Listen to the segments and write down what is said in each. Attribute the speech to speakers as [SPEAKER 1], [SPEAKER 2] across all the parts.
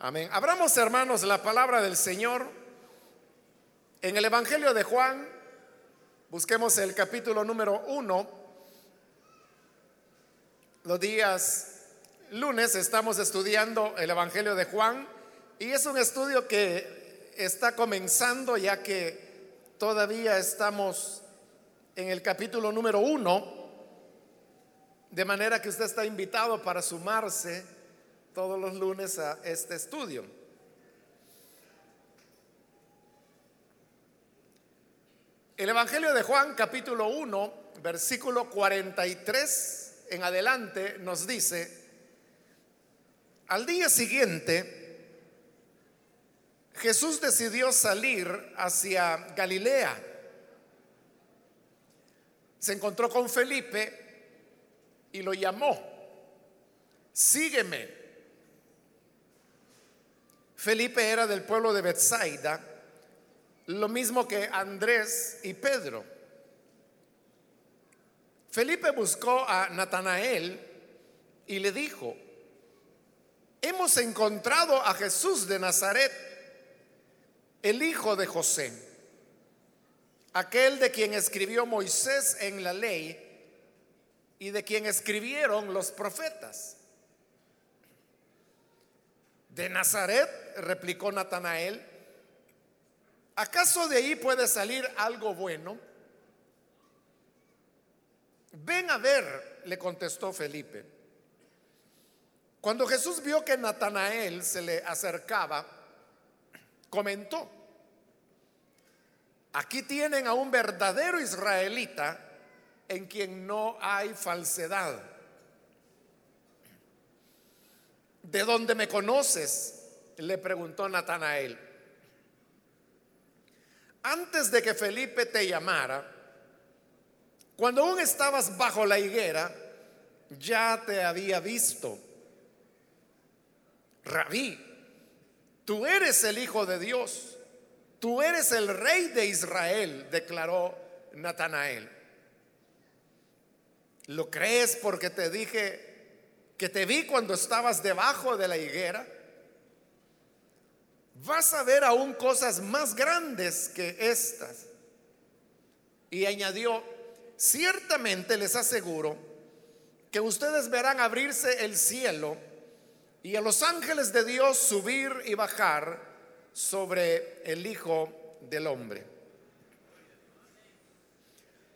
[SPEAKER 1] Amén. Abramos, hermanos, la palabra del Señor en el Evangelio de Juan. Busquemos el capítulo número uno. Los días lunes estamos estudiando el Evangelio de Juan y es un estudio que está comenzando ya que todavía estamos en el capítulo número uno, de manera que usted está invitado para sumarse todos los lunes a este estudio. El Evangelio de Juan capítulo 1, versículo 43 en adelante nos dice, al día siguiente, Jesús decidió salir hacia Galilea. Se encontró con Felipe y lo llamó, sígueme. Felipe era del pueblo de Bethsaida, lo mismo que Andrés y Pedro. Felipe buscó a Natanael y le dijo, hemos encontrado a Jesús de Nazaret, el hijo de José, aquel de quien escribió Moisés en la ley y de quien escribieron los profetas. ¿De Nazaret? replicó Natanael. ¿Acaso de ahí puede salir algo bueno? Ven a ver, le contestó Felipe. Cuando Jesús vio que Natanael se le acercaba, comentó, aquí tienen a un verdadero israelita en quien no hay falsedad. ¿De dónde me conoces? Le preguntó Natanael. Antes de que Felipe te llamara, cuando aún estabas bajo la higuera, ya te había visto. Rabí, tú eres el Hijo de Dios, tú eres el Rey de Israel, declaró Natanael. ¿Lo crees porque te dije que te vi cuando estabas debajo de la higuera, vas a ver aún cosas más grandes que estas. Y añadió, ciertamente les aseguro que ustedes verán abrirse el cielo y a los ángeles de Dios subir y bajar sobre el Hijo del Hombre.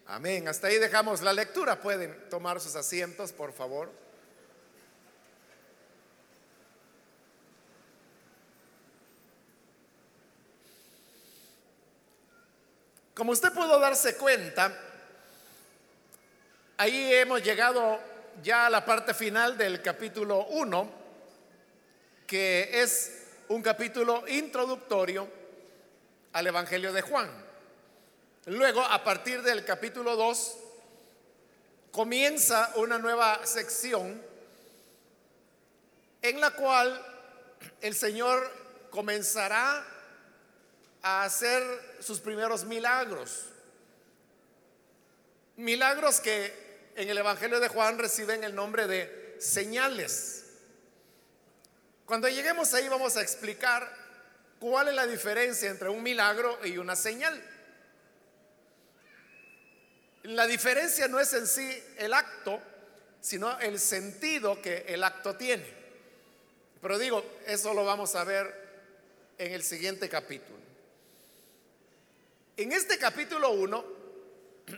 [SPEAKER 1] Amén. Hasta ahí dejamos la lectura. Pueden tomar sus asientos, por favor. Como usted pudo darse cuenta, ahí hemos llegado ya a la parte final del capítulo 1, que es un capítulo introductorio al Evangelio de Juan. Luego, a partir del capítulo 2, comienza una nueva sección en la cual el Señor comenzará a hacer sus primeros milagros. Milagros que en el Evangelio de Juan reciben el nombre de señales. Cuando lleguemos ahí vamos a explicar cuál es la diferencia entre un milagro y una señal. La diferencia no es en sí el acto, sino el sentido que el acto tiene. Pero digo, eso lo vamos a ver en el siguiente capítulo. En este capítulo 1,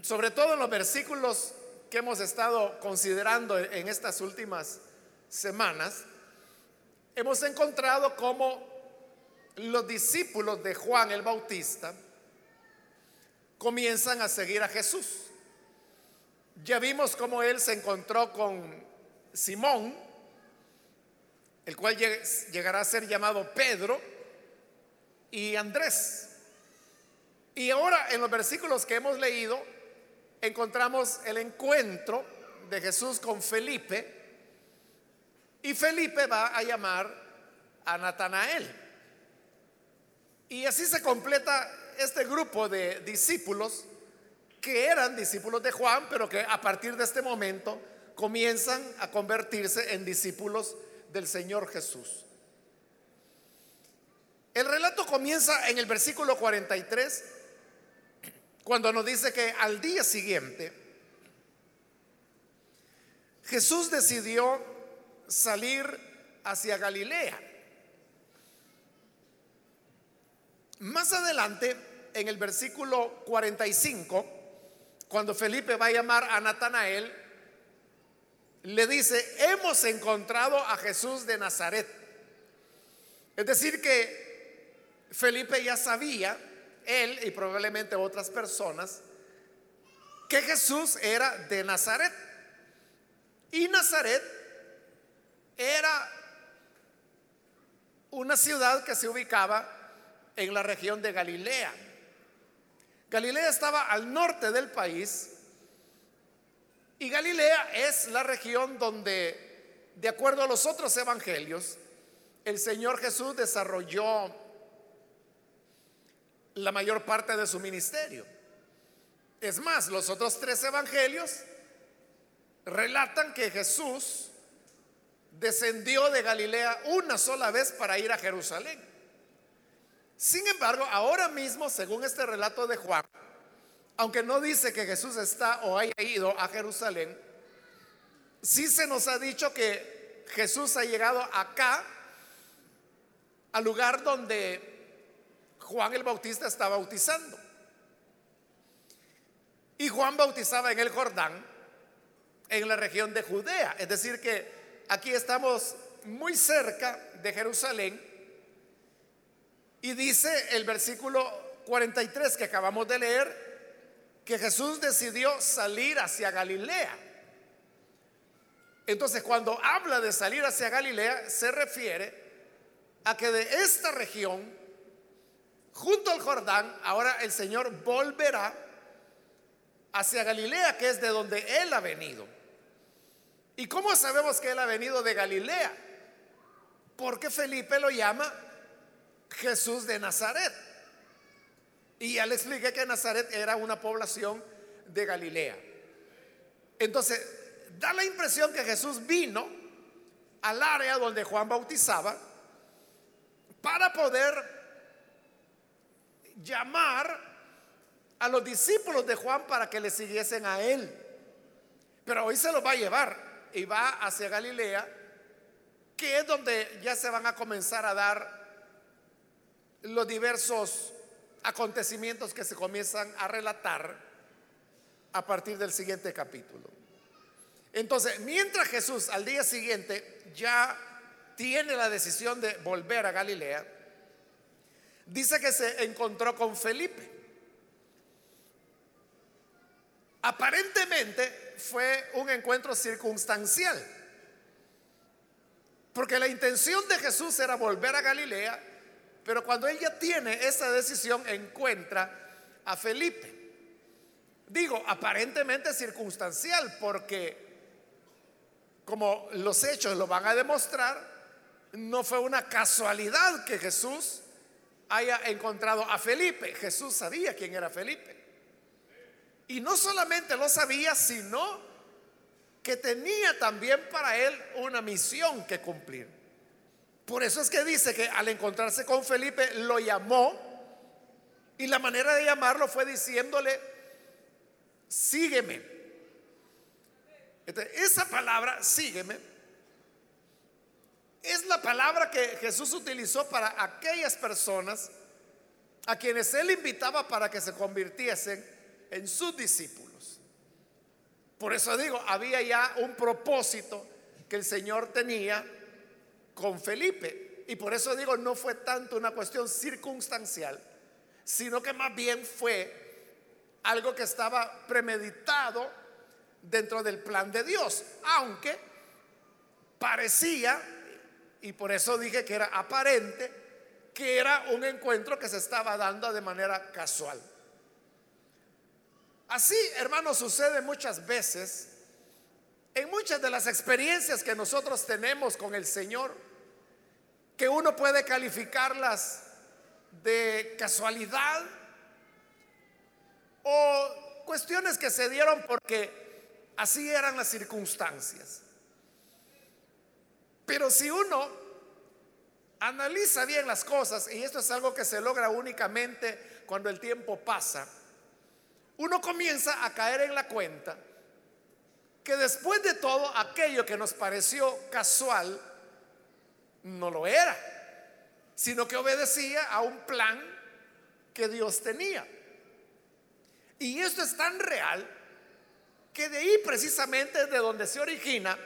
[SPEAKER 1] sobre todo en los versículos que hemos estado considerando en estas últimas semanas, hemos encontrado cómo los discípulos de Juan el Bautista comienzan a seguir a Jesús. Ya vimos cómo él se encontró con Simón, el cual llegará a ser llamado Pedro, y Andrés. Y ahora en los versículos que hemos leído encontramos el encuentro de Jesús con Felipe y Felipe va a llamar a Natanael. Y así se completa este grupo de discípulos que eran discípulos de Juan, pero que a partir de este momento comienzan a convertirse en discípulos del Señor Jesús. El relato comienza en el versículo 43, cuando nos dice que al día siguiente Jesús decidió salir hacia Galilea. Más adelante, en el versículo 45, cuando Felipe va a llamar a Natanael, le dice, hemos encontrado a Jesús de Nazaret. Es decir, que Felipe ya sabía, él y probablemente otras personas, que Jesús era de Nazaret. Y Nazaret era una ciudad que se ubicaba en la región de Galilea. Galilea estaba al norte del país y Galilea es la región donde, de acuerdo a los otros evangelios, el Señor Jesús desarrolló la mayor parte de su ministerio. Es más, los otros tres evangelios relatan que Jesús descendió de Galilea una sola vez para ir a Jerusalén. Sin embargo, ahora mismo, según este relato de Juan, aunque no dice que Jesús está o haya ido a Jerusalén, sí se nos ha dicho que Jesús ha llegado acá, al lugar donde Juan el Bautista está bautizando. Y Juan bautizaba en el Jordán, en la región de Judea. Es decir, que aquí estamos muy cerca de Jerusalén. Y dice el versículo 43 que acabamos de leer, que Jesús decidió salir hacia Galilea. Entonces, cuando habla de salir hacia Galilea, se refiere a que de esta región, junto al Jordán, ahora el Señor volverá hacia Galilea, que es de donde Él ha venido. ¿Y cómo sabemos que Él ha venido de Galilea? Porque Felipe lo llama Jesús de Nazaret. Y ya le expliqué que Nazaret era una población de Galilea. Entonces, da la impresión que Jesús vino al área donde Juan bautizaba para poder llamar a los discípulos de Juan para que le siguiesen a él. Pero hoy se los va a llevar y va hacia Galilea, que es donde ya se van a comenzar a dar los diversos acontecimientos que se comienzan a relatar a partir del siguiente capítulo. Entonces, mientras Jesús al día siguiente ya tiene la decisión de volver a Galilea, dice que se encontró con Felipe. Aparentemente fue un encuentro circunstancial, porque la intención de Jesús era volver a Galilea, pero cuando él ya tiene esa decisión encuentra a Felipe. Digo, aparentemente circunstancial, porque como los hechos lo van a demostrar, no fue una casualidad que Jesús haya encontrado a Felipe. Jesús sabía quién era Felipe. Y no solamente lo sabía, sino que tenía también para él una misión que cumplir. Por eso es que dice que al encontrarse con Felipe lo llamó y la manera de llamarlo fue diciéndole, sígueme. esa palabra, sígueme, es la palabra que Jesús utilizó para aquellas personas a quienes él invitaba para que se convirtiesen en sus discípulos. Por eso digo, había ya un propósito que el Señor tenía con Felipe. Y por eso digo, no fue tanto una cuestión circunstancial, sino que más bien fue algo que estaba premeditado dentro del plan de Dios, aunque parecía, y por eso dije que era aparente, que era un encuentro que se estaba dando de manera casual. Así, hermanos, sucede muchas veces en muchas de las experiencias que nosotros tenemos con el Señor, que uno puede calificarlas de casualidad o cuestiones que se dieron porque así eran las circunstancias. Pero si uno analiza bien las cosas, y esto es algo que se logra únicamente cuando el tiempo pasa, uno comienza a caer en la cuenta que después de todo aquello que nos pareció casual, no lo era, sino que obedecía a un plan que Dios tenía. Y esto es tan real que de ahí precisamente es de donde se origina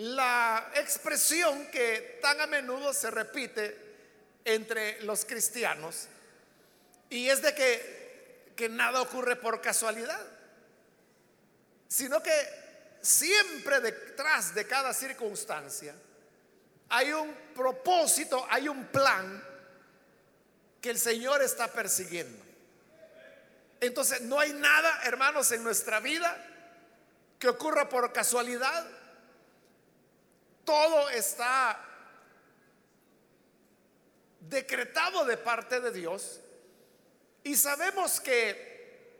[SPEAKER 1] la expresión que tan a menudo se repite entre los cristianos y es de que, que nada ocurre por casualidad, sino que siempre detrás de cada circunstancia hay un propósito, hay un plan que el Señor está persiguiendo. Entonces, no hay nada, hermanos, en nuestra vida que ocurra por casualidad. Todo está decretado de parte de Dios. Y sabemos que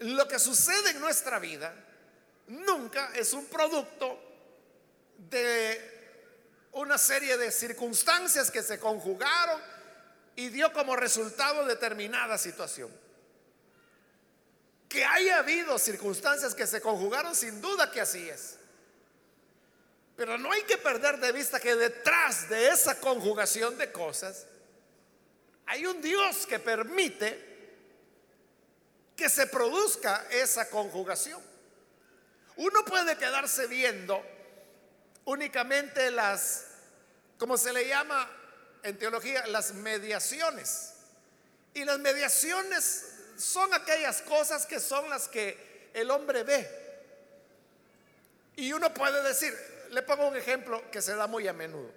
[SPEAKER 1] lo que sucede en nuestra vida nunca es un producto de una serie de circunstancias que se conjugaron y dio como resultado determinada situación. Que haya habido circunstancias que se conjugaron, sin duda que así es. Pero no hay que perder de vista que detrás de esa conjugación de cosas hay un Dios que permite que se produzca esa conjugación. Uno puede quedarse viendo únicamente las, como se le llama en teología, las mediaciones. Y las mediaciones son aquellas cosas que son las que el hombre ve. Y uno puede decir, le pongo un ejemplo que se da muy a menudo.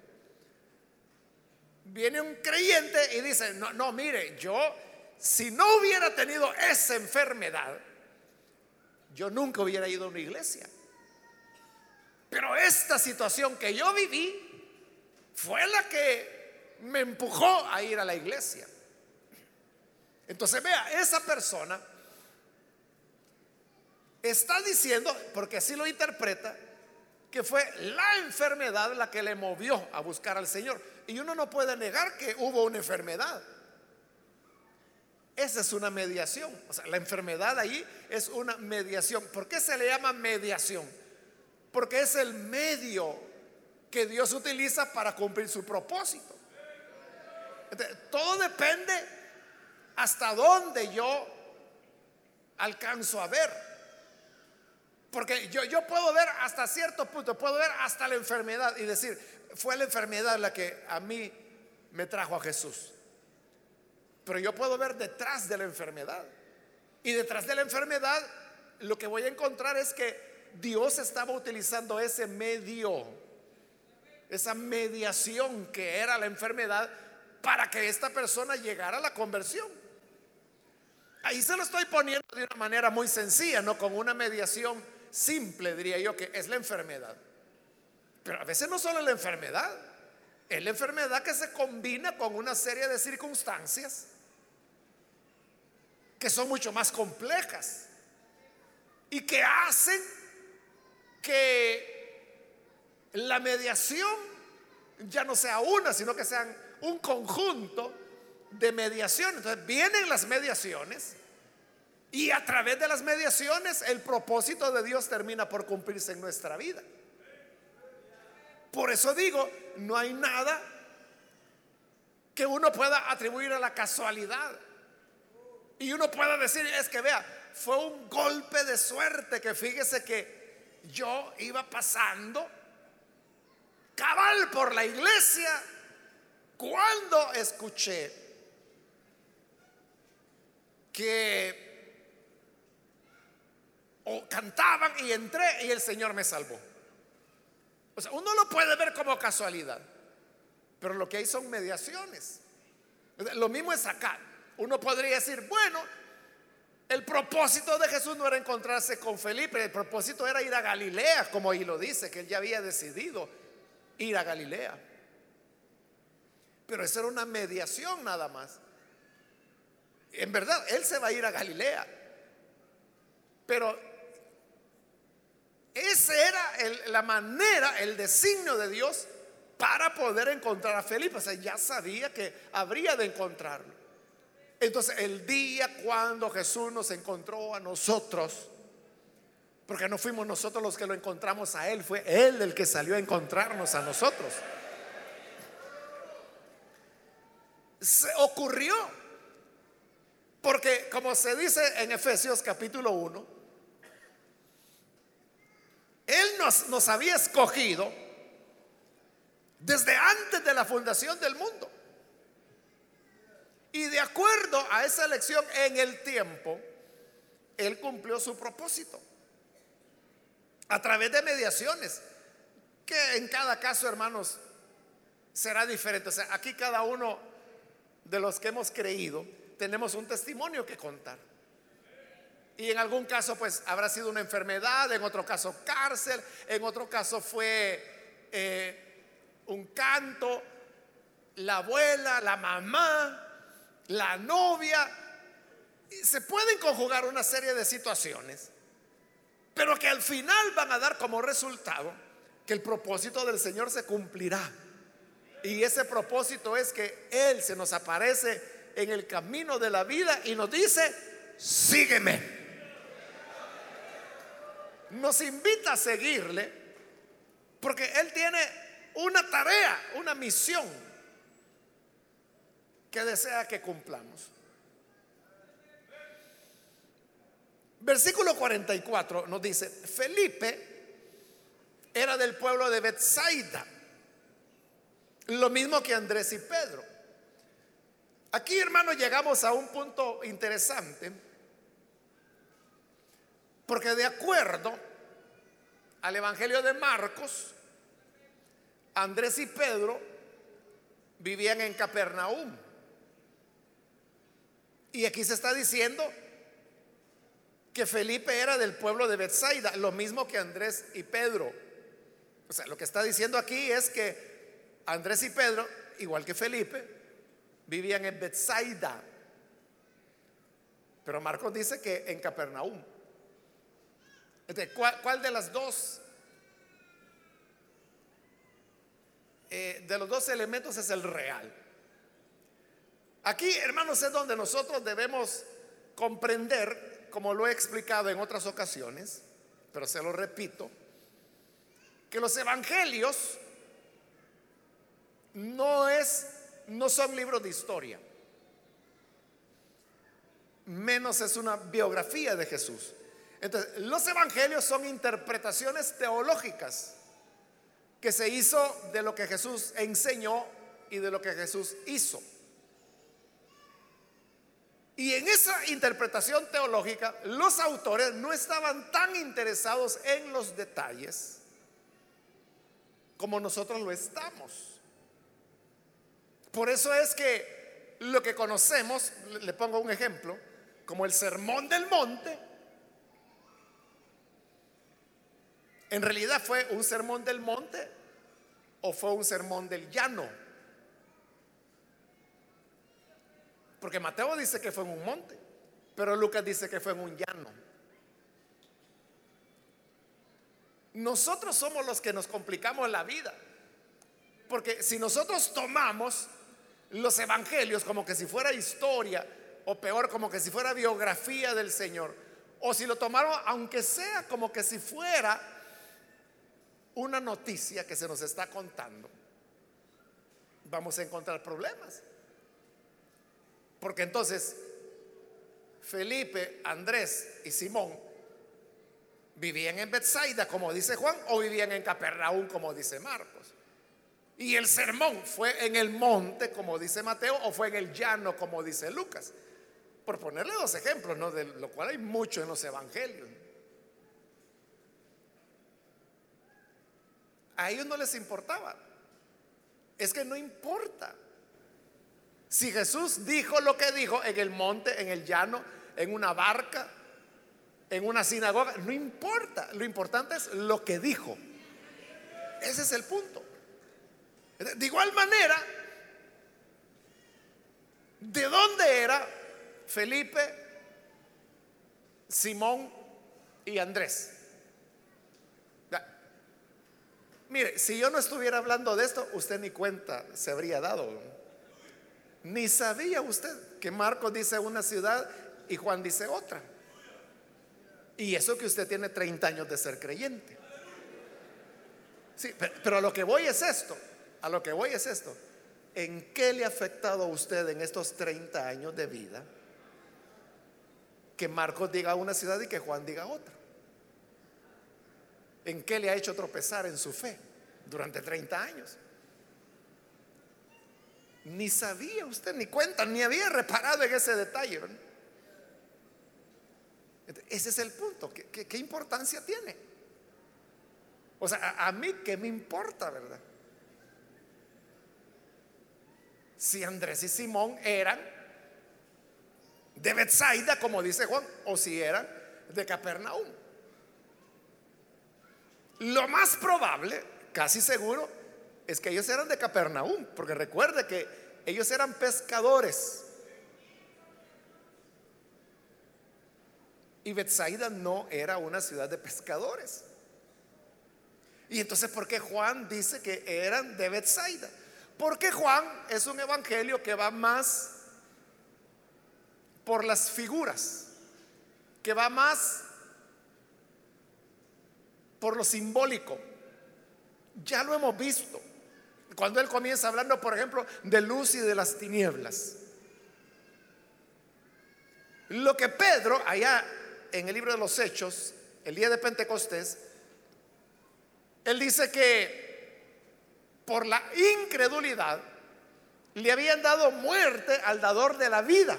[SPEAKER 1] Viene un creyente y dice, no, no, mire, yo si no hubiera tenido esa enfermedad, yo nunca hubiera ido a una iglesia. Pero esta situación que yo viví fue la que me empujó a ir a la iglesia. Entonces vea, esa persona está diciendo, porque así lo interpreta, que fue la enfermedad la que le movió a buscar al Señor. Y uno no puede negar que hubo una enfermedad. Esa es una mediación. O sea, la enfermedad ahí es una mediación. ¿Por qué se le llama mediación? Porque es el medio que Dios utiliza para cumplir su propósito. todo depende hasta dónde yo alcanzo a ver. Porque yo, yo puedo ver hasta cierto punto, puedo ver hasta la enfermedad y decir, fue la enfermedad la que a mí me trajo a Jesús. Pero yo puedo ver detrás de la enfermedad. Y detrás de la enfermedad lo que voy a encontrar es que Dios estaba utilizando ese medio, esa mediación que era la enfermedad para que esta persona llegara a la conversión. Ahí se lo estoy poniendo de una manera muy sencilla, no con una mediación simple, diría yo, que es la enfermedad. Pero a veces no solo la enfermedad, es la enfermedad que se combina con una serie de circunstancias que son mucho más complejas y que hacen que la mediación ya no sea una, sino que sean un conjunto de mediación. Entonces vienen las mediaciones y a través de las mediaciones el propósito de Dios termina por cumplirse en nuestra vida. Por eso digo, no hay nada que uno pueda atribuir a la casualidad. Y uno pueda decir, es que vea, fue un golpe de suerte que fíjese que yo iba pasando cabal por la iglesia cuando escuché que cantaban y entré y el Señor me salvó. O sea, uno lo puede ver como casualidad, pero lo que hay son mediaciones. Lo mismo es acá. Uno podría decir, bueno, el propósito de Jesús no era encontrarse con Felipe, el propósito era ir a Galilea, como ahí lo dice, que él ya había decidido ir a Galilea. Pero eso era una mediación nada más. En verdad, él se va a ir a Galilea. Pero esa era la manera, el designio de Dios para poder encontrar a Felipe. O sea, ya sabía que habría de encontrarlo. Entonces, el día cuando Jesús nos encontró a nosotros, porque no fuimos nosotros los que lo encontramos a Él, fue Él el que salió a encontrarnos a nosotros. Se ocurrió, porque como se dice en Efesios capítulo 1, Nos había escogido desde antes de la fundación del mundo. Y de acuerdo a esa elección en el tiempo, Él cumplió su propósito. A través de mediaciones, que en cada caso, hermanos, será diferente. O sea, aquí cada uno de los que hemos creído tenemos un testimonio que contar. Y en algún caso, pues habrá sido una enfermedad, en otro caso cárcel, en otro caso fue eh, un canto, la abuela, la mamá, la novia. Se pueden conjugar una serie de situaciones, pero que al final van a dar como resultado que el propósito del Señor se cumplirá. Y ese propósito es que Él se nos aparece en el camino de la vida y nos dice, sígueme. Nos invita a seguirle porque Él tiene una tarea, una misión que desea que cumplamos. Versículo 44 nos dice, Felipe era del pueblo de Bethsaida, lo mismo que Andrés y Pedro. Aquí, hermanos, llegamos a un punto interesante, porque de acuerdo al Evangelio de Marcos, Andrés y Pedro vivían en Capernaum. Y aquí se está diciendo que Felipe era del pueblo de Bethsaida, lo mismo que Andrés y Pedro. O sea, lo que está diciendo aquí es que Andrés y Pedro, igual que Felipe, vivían en Bethsaida. Pero Marcos dice que en Capernaum. Entonces, ¿cuál, de las dos? Eh, de los dos elementos es el real. Aquí, hermanos, es donde nosotros debemos comprender, como lo he explicado en otras ocasiones, pero se lo repito, que los evangelios no es no son libros de historia. Menos es una biografía de Jesús. Entonces, los evangelios son interpretaciones teológicas que se hizo de lo que Jesús enseñó y de lo que Jesús hizo. Y en esa interpretación teológica, los autores no estaban tan interesados en los detalles como nosotros lo estamos. Por eso es que lo que conocemos, le pongo un ejemplo, como el sermón del monte, en realidad fue un sermón del monte o fue un sermón del llano. Porque Mateo dice que fue en un monte, pero Lucas dice que fue en un llano. Nosotros somos los que nos complicamos la vida. Porque si nosotros tomamos los evangelios como que si fuera historia, o peor, como que si fuera biografía del Señor, o si lo tomaron, aunque sea como que si fuera una noticia que se nos está contando, vamos a encontrar problemas. Porque entonces Felipe, Andrés y Simón vivían en Bethsaida, como dice Juan, o vivían en Capernaum, como dice Marcos. Y el sermón fue en el monte, como dice Mateo, o fue en el llano, como dice Lucas. Por ponerle dos ejemplos, ¿no? de lo cual hay mucho en los evangelios. A ellos no les importaba. Es que no importa. Si Jesús dijo lo que dijo en el monte, en el llano, en una barca, en una sinagoga, no importa. Lo importante es lo que dijo. Ese es el punto. De igual manera, ¿de dónde era Felipe, Simón y Andrés? Mire, si yo no estuviera hablando de esto, usted ni cuenta se habría dado. Ni sabía usted que Marcos dice una ciudad y Juan dice otra. Y eso que usted tiene 30 años de ser creyente. Sí, pero, a lo que voy es esto. A lo que voy es esto. ¿En qué le ha afectado a usted en estos 30 años de vida que Marcos diga una ciudad y que Juan diga otra? ¿En qué le ha hecho tropezar en su fe durante 30 años? Ni sabía usted, ni cuenta, ni había reparado en ese detalle. Ese es el punto. ¿Qué, importancia tiene? O sea, a, mí qué me importa, ¿verdad? Si Andrés y Simón eran de Bethsaida, como dice Juan, o si eran de Capernaum. Lo más probable, casi seguro, es que ellos eran de Capernaum, porque recuerde que ellos eran pescadores. Y Bethsaida no era una ciudad de pescadores. Y entonces, ¿por qué Juan dice que eran de Bethsaida? Porque Juan es un evangelio que va más por las figuras, que va más por lo simbólico. Ya lo hemos visto. Cuando él comienza hablando, por ejemplo, de luz y de las tinieblas. Lo que Pedro, allá en el libro de los Hechos, el día de Pentecostés, él dice que por la incredulidad le habían dado muerte al dador de la vida.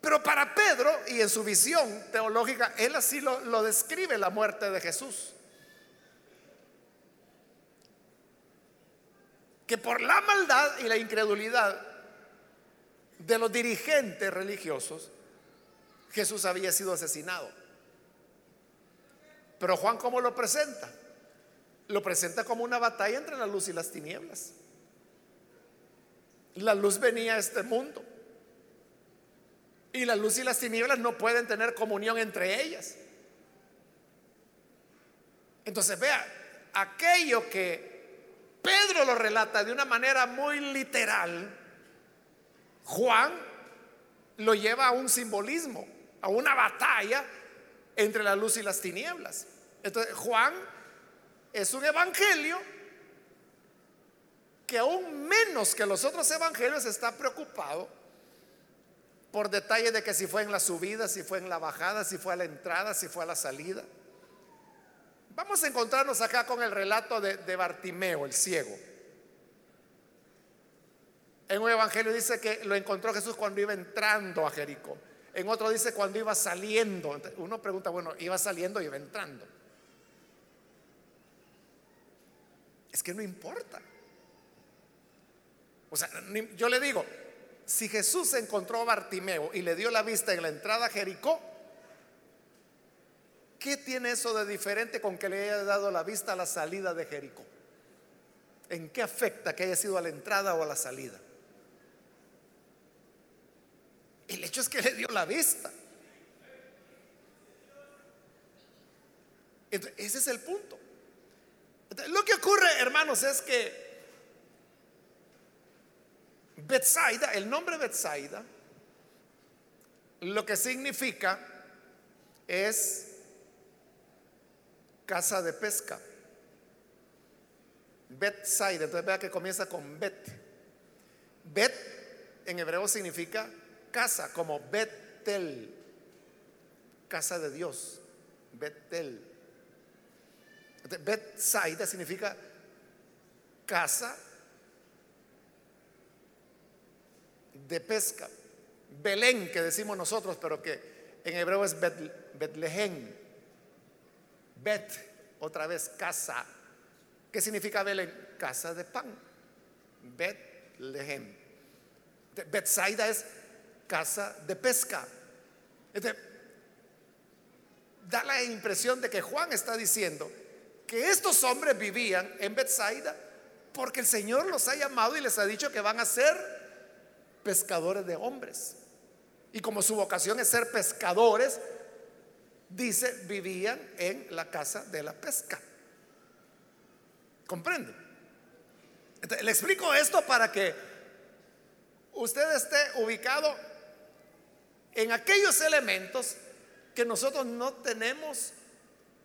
[SPEAKER 1] Pero para Pedro, y en su visión teológica, él así lo, describe la muerte de Jesús. Que por la maldad y la incredulidad de los dirigentes religiosos, Jesús había sido asesinado. Pero Juan, ¿cómo lo presenta? Lo presenta como una batalla entre la luz y las tinieblas. La luz venía a este mundo y la luz y las tinieblas no pueden tener comunión entre ellas. Entonces vea, aquello que Pedro lo relata de una manera muy literal, Juan lo lleva a un simbolismo, a una batalla entre la luz y las tinieblas. Entonces Juan es un evangelio que aún menos que los otros evangelios está preocupado por detalle de que si fue en la subida, si fue en la bajada, si fue a la entrada, si fue a la salida. Vamos a encontrarnos acá con el relato de, Bartimeo, el ciego. En un evangelio dice que lo encontró Jesús cuando iba entrando a Jericó. En otro dice cuando iba saliendo. Uno pregunta, bueno, iba saliendo, iba entrando. Es que no importa. O sea, yo le digo, si Jesús encontró a Bartimeo y le dio la vista en la entrada a Jericó, ¿qué tiene eso de diferente con que le haya dado la vista a la salida de Jericó? ¿En qué afecta que haya sido a la entrada o a la salida? El hecho es que le dio la vista. ese es el punto. lo que ocurre, hermanos, es que Betsaida, el nombre Betsaida, lo que significa es casa de pesca. Betsaida, entonces vea que comienza con Bet. Bet en hebreo significa casa, como Betel, casa de Dios. Betel. Betsaida significa casa de pesca. Belén, que decimos nosotros, pero que en hebreo es Betlehem. Bet, otra vez casa. ¿Qué significa Belén? Casa de pan. Betlehem. Betsaida es casa de pesca. da la impresión de que Juan está diciendo que estos hombres vivían en Betsaida porque el Señor los ha llamado y les ha dicho que van a ser pescadores de hombres. Y como su vocación es ser pescadores, dice, vivían en la casa de la pesca. ¿Comprende? le explico esto para que usted esté ubicado en aquellos elementos que nosotros no tenemos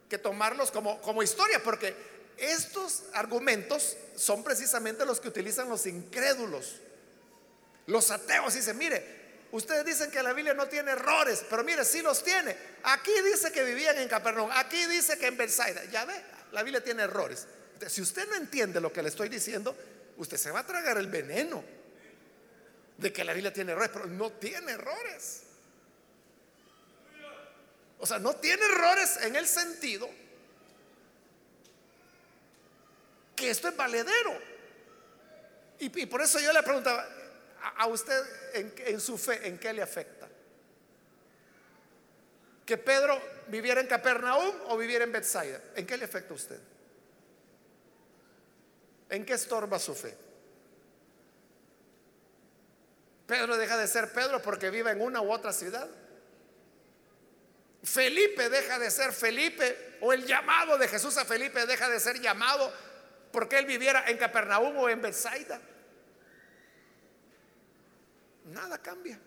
[SPEAKER 1] que tomarlos como, como historia, porque estos argumentos son precisamente los que utilizan los incrédulos. Los ateos dicen, mire, ustedes dicen que la Biblia no tiene errores, pero mire, sí los tiene. Aquí dice que vivían en Capernaum, aquí dice que en Bethsaida. Ya ve, la Biblia tiene errores. si usted no entiende lo que le estoy diciendo, usted se va a tragar el veneno de que la Biblia tiene errores, pero no tiene errores. O sea, no tiene errores en el sentido que esto es valedero. Y, por eso yo le preguntaba, ¿a, usted en, su fe, en qué le afecta? ¿Que Pedro viviera en Capernaum o viviera en Bethsaida? ¿En qué le afecta a usted? ¿En qué estorba su fe? Pedro deja de ser Pedro porque vive en una u otra ciudad. Felipe deja de ser Felipe o el llamado de Jesús a Felipe deja de ser llamado porque él viviera en Capernaum o en Bethsaida. Nada cambia.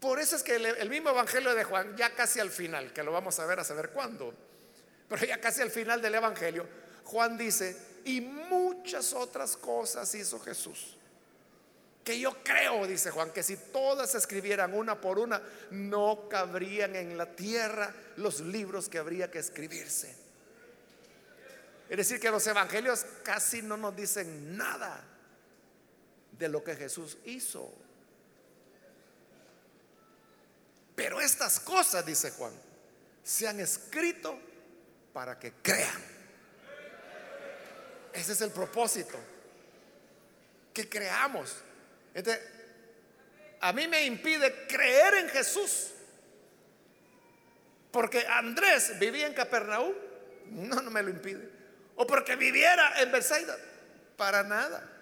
[SPEAKER 1] Por eso es que el, mismo Evangelio de Juan, ya casi al final, que lo vamos a ver a saber cuándo, pero ya casi al final del Evangelio, Juan dice, y muchas otras cosas hizo Jesús. Que yo creo, dice Juan, que si todas escribieran una por una, no cabrían en la tierra los libros que habría que escribirse. Es decir, que los evangelios casi no nos dicen nada de lo que Jesús hizo. Pero estas cosas, dice Juan, se han escrito para que crean. Ese es el propósito. Que creamos. Entonces, a mí me impide creer en Jesús. Porque Andrés vivía en Capernaum. No, no me lo impide. O porque viviera en Bethsaida. Para nada.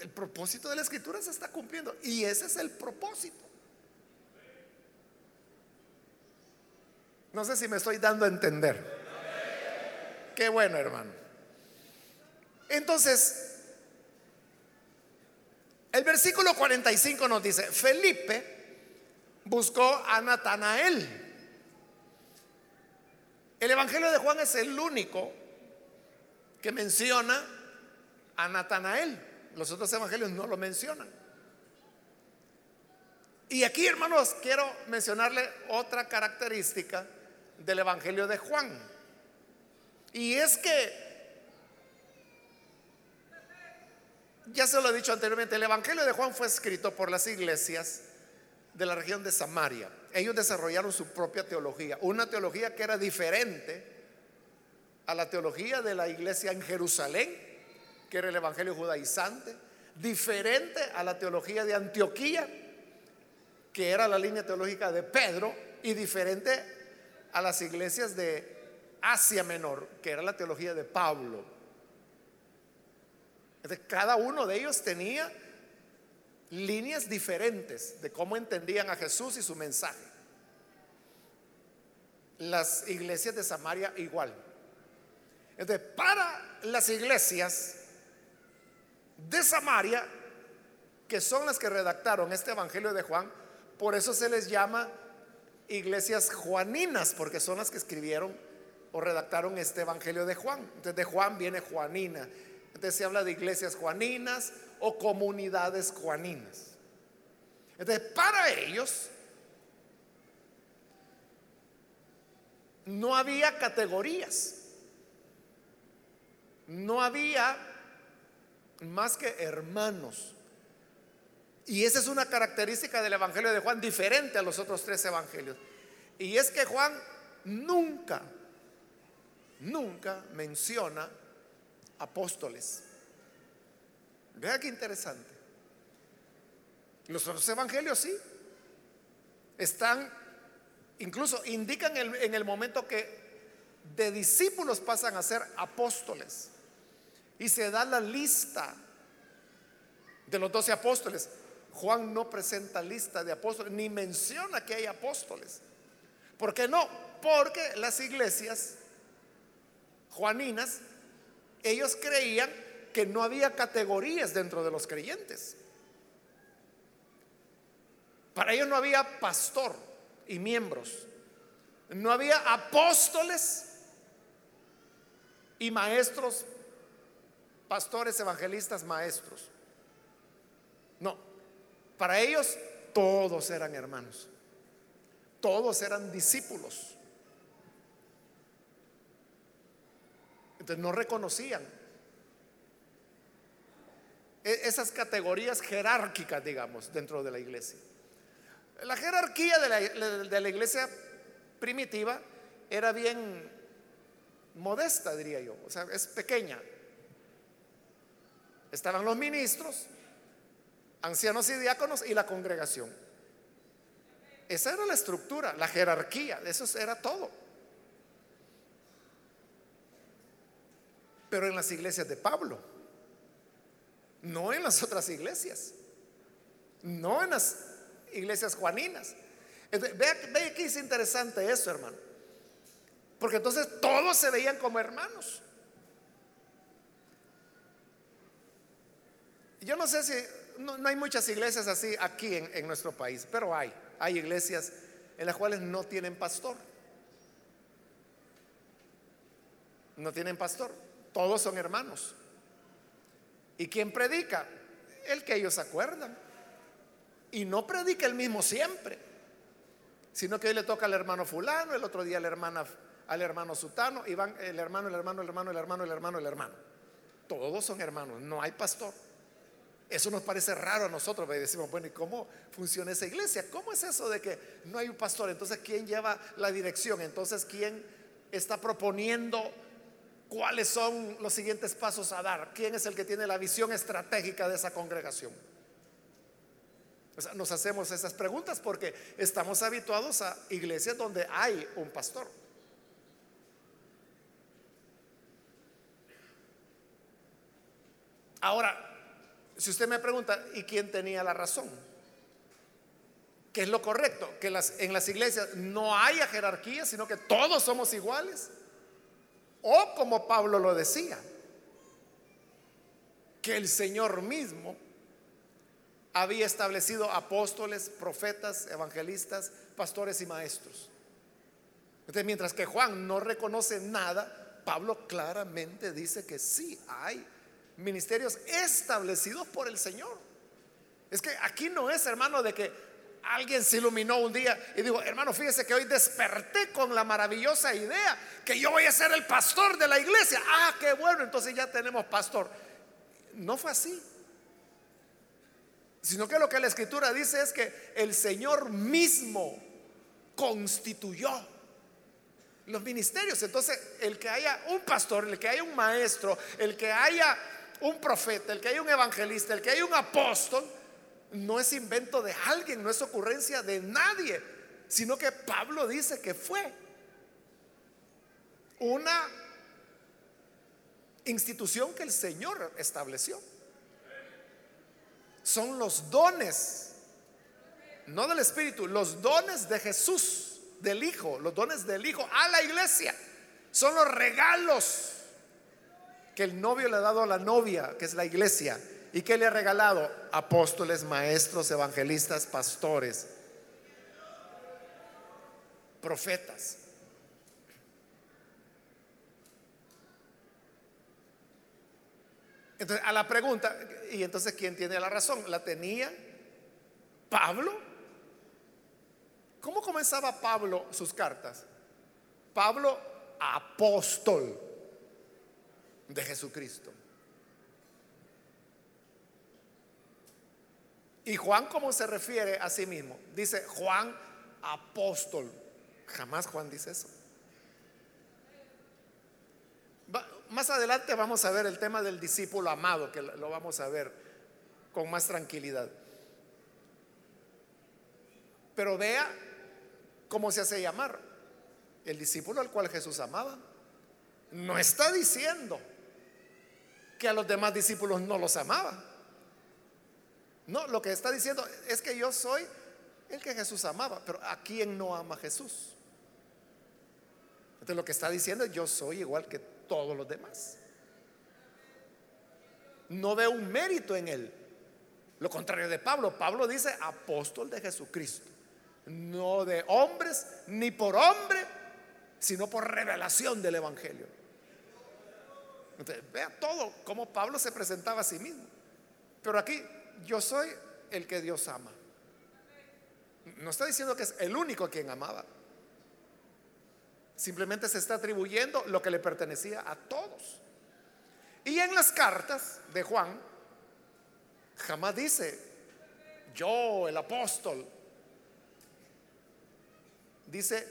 [SPEAKER 1] El propósito de la escritura se está cumpliendo. Y ese es el propósito. No sé si me estoy dando a entender. Qué bueno, hermano. Entonces, el versículo 45 nos dice, Felipe buscó a Natanael. El Evangelio de Juan es el único que menciona a Natanael. Los otros evangelios no lo mencionan. Y aquí, hermanos, quiero mencionarle otra característica del Evangelio de Juan. Y es que Ya se lo he dicho anteriormente, el Evangelio de Juan fue escrito por las iglesias de la región de Samaria. Ellos desarrollaron su propia teología, una teología que era diferente a la teología de la iglesia en Jerusalén, que era el Evangelio judaizante, diferente a la teología de Antioquía, que era la línea teológica de Pedro, y diferente a las iglesias de Asia Menor, que era la teología de Pablo cada uno de ellos tenía líneas diferentes de cómo entendían a Jesús y su mensaje. Las iglesias de Samaria igual. Entonces, para las iglesias de Samaria, que son las que redactaron este Evangelio de Juan, por eso se les llama iglesias juaninas, porque son las que escribieron o redactaron este Evangelio de Juan. Entonces de Juan viene Juanina, entonces se habla de iglesias juaninas o comunidades juaninas. Entonces, para ellos no había categorías. No había más que hermanos. Y esa es una característica del Evangelio de Juan diferente a los otros tres evangelios. Y es que Juan nunca, nunca menciona apóstoles. Vea qué interesante. Los otros evangelios sí. Están, incluso indican en el momento que de discípulos pasan a ser apóstoles. Y se da la lista de los doce apóstoles. Juan no presenta lista de apóstoles, ni menciona que hay apóstoles. ¿Por qué no? Porque las iglesias juaninas, ellos creían que no había categorías dentro de los creyentes. Para ellos no había pastor y miembros. No había apóstoles y maestros, pastores, evangelistas, maestros. No, para ellos todos eran hermanos, todos eran discípulos. Entonces no reconocían e-, esas categorías jerárquicas, digamos, dentro de la iglesia. La jerarquía de la, iglesia primitiva era bien modesta, diría yo, o sea, es pequeña. Estaban los ministros, ancianos y diáconos y la congregación. Esa era la estructura, la jerarquía, eso era todo. Pero en las iglesias de Pablo, no en las otras iglesias, no en las iglesias juaninas. Ve, que es interesante eso, hermano. Porque entonces todos se veían como hermanos. Yo no sé si, no, hay muchas iglesias así aquí en, nuestro país, pero hay. Hay iglesias en las cuales no tienen pastor. No tienen pastor. Todos son hermanos. ¿Y quién predica? El que ellos acuerdan. Y no predica el mismo siempre, sino que hoy le toca al hermano fulano, el otro día hermana, al hermano sutano, y van el hermano, el hermano, el hermano, el hermano, el hermano, el hermano. Todos son hermanos, no hay pastor. Eso nos parece raro a nosotros, y decimos, bueno, ¿y cómo funciona esa iglesia? ¿Cómo es eso de que no hay un pastor? Entonces, ¿quién lleva la dirección? Entonces, ¿quién está proponiendo cuáles son los siguientes pasos a dar? ¿Quién es el que tiene la visión estratégica de esa congregación? nos hacemos esas preguntas porque estamos habituados a iglesias donde hay un pastor. Ahora, si usted me pregunta, ¿y quién tenía la razón? ¿Qué es lo correcto? Que en las iglesias no haya jerarquía, sino que todos somos iguales. O como Pablo lo decía, que el Señor mismo había establecido apóstoles, profetas, evangelistas, pastores y maestros. Entonces, mientras que Juan no reconoce nada, Pablo claramente dice que sí hay ministerios establecidos por el Señor. Es que aquí no es, hermano, de que alguien se iluminó un día y dijo, hermano, fíjese que hoy desperté con la maravillosa idea que yo voy a ser el pastor de la iglesia. Ah, qué bueno, entonces ya tenemos pastor. No fue así sino que lo que la escritura dice es que el Señor mismo constituyó los ministerios. Entonces, el que haya un pastor, el que haya un maestro, el que haya un profeta, el que haya un evangelista, el que haya un apóstol, no es invento de alguien, no es ocurrencia de nadie, sino que Pablo dice que fue una institución que el Señor estableció son los dones, no del Espíritu, los dones de Jesús, del Hijo, los dones del Hijo a la iglesia. Son los regalos que el novio le ha dado a la novia, que es la iglesia. ¿Y que le ha regalado? Apóstoles, maestros, evangelistas, pastores, profetas. Entonces, a la pregunta, ¿y entonces quién tiene la razón? ¿La tenía Pablo? ¿Cómo comenzaba Pablo sus cartas? Pablo, apóstol de Jesucristo. Y Juan, ¿cómo se refiere a sí mismo? Dice Juan, apóstol. Jamás Juan dice eso. Más adelante vamos a ver el tema del discípulo amado, que lo vamos a ver con más tranquilidad. Pero vea cómo se hace llamar el discípulo al cual Jesús amaba. No está diciendo que a los demás discípulos no los amaba. No, lo que está diciendo es que yo soy el que Jesús amaba, pero ¿a quién no ama Jesús? Entonces lo que está diciendo es yo soy igual que todos los demás. No ve un mérito en él. Lo contrario de Pablo. Pablo dice apóstol de Jesucristo. No de hombres, ni por hombre, sino por revelación del Evangelio. Vea todo cómo Pablo se presentaba a sí mismo. Pero aquí, yo soy el que Dios ama. No está diciendo que es el único quien amaba. Simplemente se está atribuyendo lo que le pertenecía a todos. Y en las cartas de Juan, jamás dice, yo el apóstol. Dice,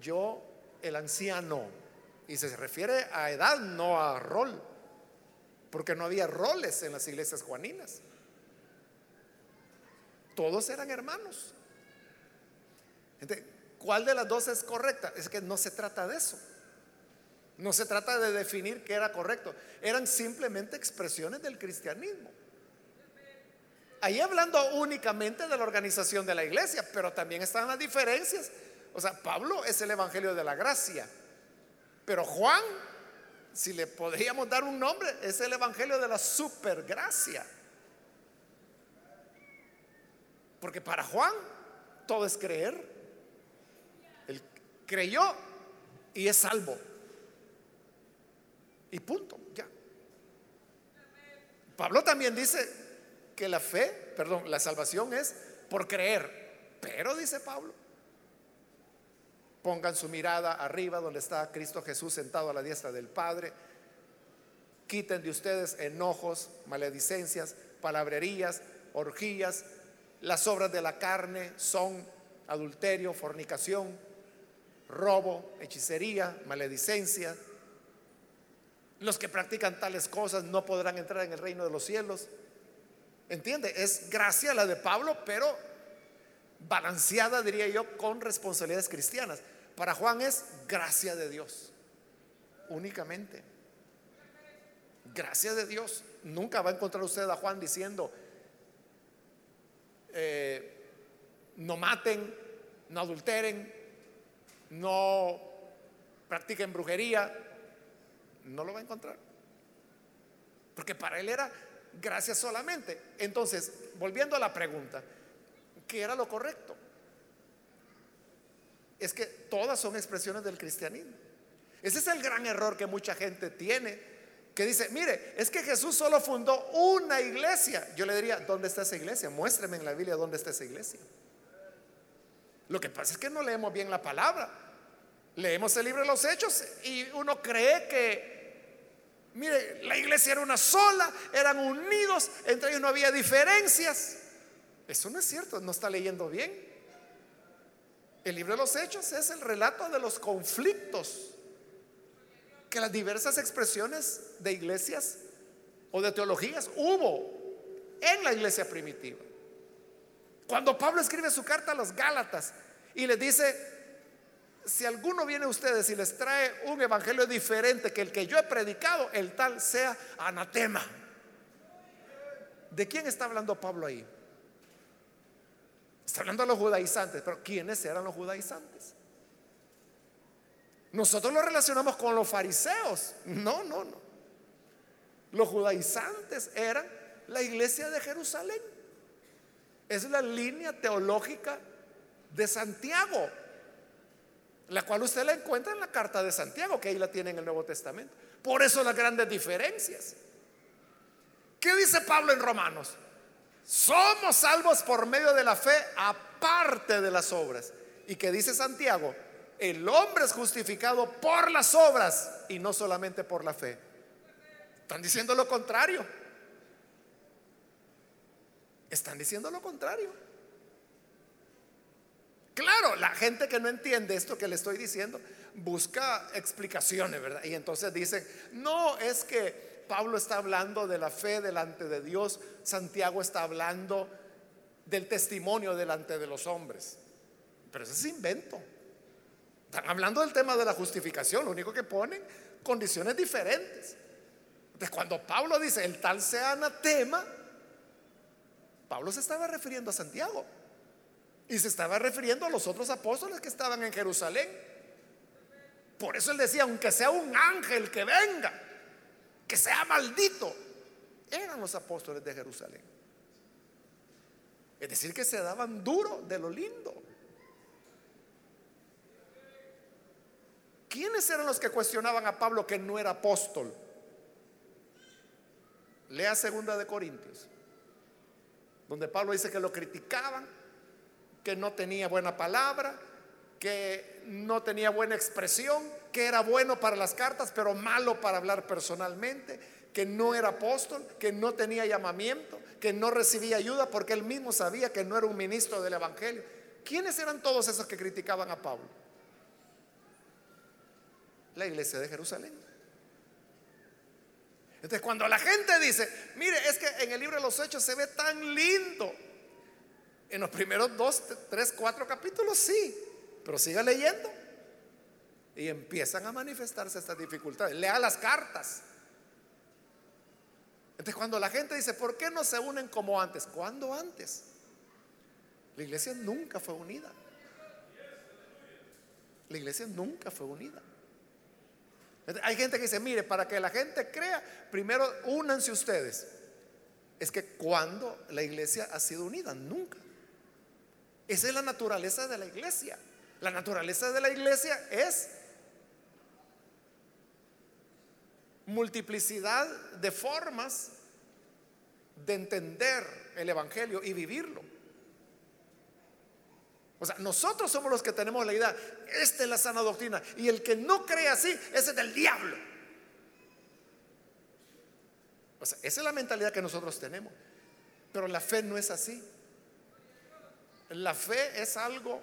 [SPEAKER 1] yo el anciano. Y se refiere a edad, no a rol. Porque no había roles en las iglesias juaninas. Todos eran hermanos. ¿cuál de las dos es correcta? Es que no se trata de eso. No se trata de definir qué era correcto. Eran simplemente expresiones del cristianismo. Ahí hablando únicamente de la organización de la iglesia, pero también están las diferencias. O sea, Pablo es el Evangelio de la Gracia, pero Juan, si le podríamos dar un nombre, es el Evangelio de la Supergracia. Porque para Juan todo es creer. Él creyó y es salvo. Y punto, ya. Pablo también dice que la fe, perdón, la salvación es por creer. Pero dice Pablo, pongan su mirada arriba donde está Cristo Jesús sentado a la diestra del Padre. Quiten de ustedes enojos, maledicencias, palabrerías, orgías. Las obras de la carne son adulterio, fornicación, robo, hechicería, maledicencia. Los que practican tales cosas no podrán entrar en el reino de los cielos. ¿Entiende? Es gracia la de Pablo, pero balanceada, diría yo, con responsabilidades cristianas. Para Juan es gracia de Dios, únicamente. Gracia de Dios. Nunca va a encontrar usted a Juan diciendo, eh, no maten, no adulteren, no practiquen brujería, no lo va a encontrar. Porque para él era gracia solamente. Entonces, volviendo a la pregunta, ¿qué era lo correcto? Es que todas son expresiones del cristianismo. Ese es el gran error que mucha gente tiene, que dice, mire, es que Jesús solo fundó una iglesia. Yo le diría, ¿dónde está esa iglesia? Muéstreme en la Biblia dónde está esa iglesia. Lo que pasa es que no leemos bien la palabra. Leemos el libro de los hechos y uno cree que, mire, la iglesia era una sola, eran unidos, entre ellos no había diferencias. Eso no es cierto, no está leyendo bien. El libro de los hechos es el relato de los conflictos que las diversas expresiones de iglesias o de teologías hubo en la iglesia primitiva. Cuando Pablo escribe su carta a los Gálatas y les dice, si alguno viene a ustedes y les trae un evangelio diferente que el que yo he predicado, el tal sea anatema. ¿De quién está hablando Pablo ahí? Está hablando de los judaizantes, pero ¿quiénes eran los judaizantes? Nosotros lo relacionamos con los fariseos. No, no, no. Los judaizantes eran la iglesia de Jerusalén. Es la línea teológica de Santiago la cual usted la encuentra en la carta de Santiago, que ahí la tiene en el Nuevo Testamento. Por eso las grandes diferencias. ¿Qué dice Pablo en Romanos? Somos salvos por medio de la fe aparte de las obras. ¿Y qué dice Santiago? El hombre es justificado por las obras y no solamente por la fe. Están diciendo lo contrario. Están diciendo lo contrario. Claro, la gente que no entiende esto que le estoy diciendo busca explicaciones, ¿verdad? Y entonces dicen, no, es que Pablo está hablando de la fe delante de Dios, Santiago está hablando del testimonio delante de los hombres. Pero eso es invento. Están hablando del tema de la justificación, lo único que ponen condiciones diferentes. Entonces, cuando Pablo dice el tal sea anatema, Pablo se estaba refiriendo a Santiago. Y se estaba refiriendo a los otros apóstoles que estaban en Jerusalén. Por eso él decía, aunque sea un ángel que venga, que sea maldito, eran los apóstoles de Jerusalén. Es decir, que se daban duro de lo lindo. ¿Quiénes eran los que cuestionaban a Pablo que no era apóstol? Lea segunda de Corintios, donde Pablo dice que lo criticaban, que no tenía buena palabra, que no tenía buena expresión, que era bueno para las cartas, pero malo para hablar personalmente, que no era apóstol, que no tenía llamamiento, que no recibía ayuda porque él mismo sabía que no era un ministro del Evangelio. ¿Quiénes eran todos esos que criticaban a Pablo? La iglesia de Jerusalén. Entonces, cuando la gente dice, mire, es que en el libro de los Hechos se ve tan lindo. En los primeros dos, tres, cuatro capítulos, sí, pero siga leyendo. Y empiezan a manifestarse estas dificultades. Lea las cartas. Entonces, cuando la gente dice, ¿por qué no se unen como antes? ¿Cuándo antes? La iglesia nunca fue unida. La iglesia nunca fue unida. Hay gente que dice, mire, para que la gente crea, primero únanse ustedes. Es que cuando la iglesia ha sido unida, nunca. Esa es la naturaleza de la iglesia. La naturaleza de la iglesia es multiplicidad de formas de entender el Evangelio y vivirlo. O sea, nosotros somos los que tenemos la idea, esta es la sana doctrina, y el que no cree así, ese es del diablo. O sea, esa es la mentalidad que nosotros tenemos. Pero la fe no es así. La fe es algo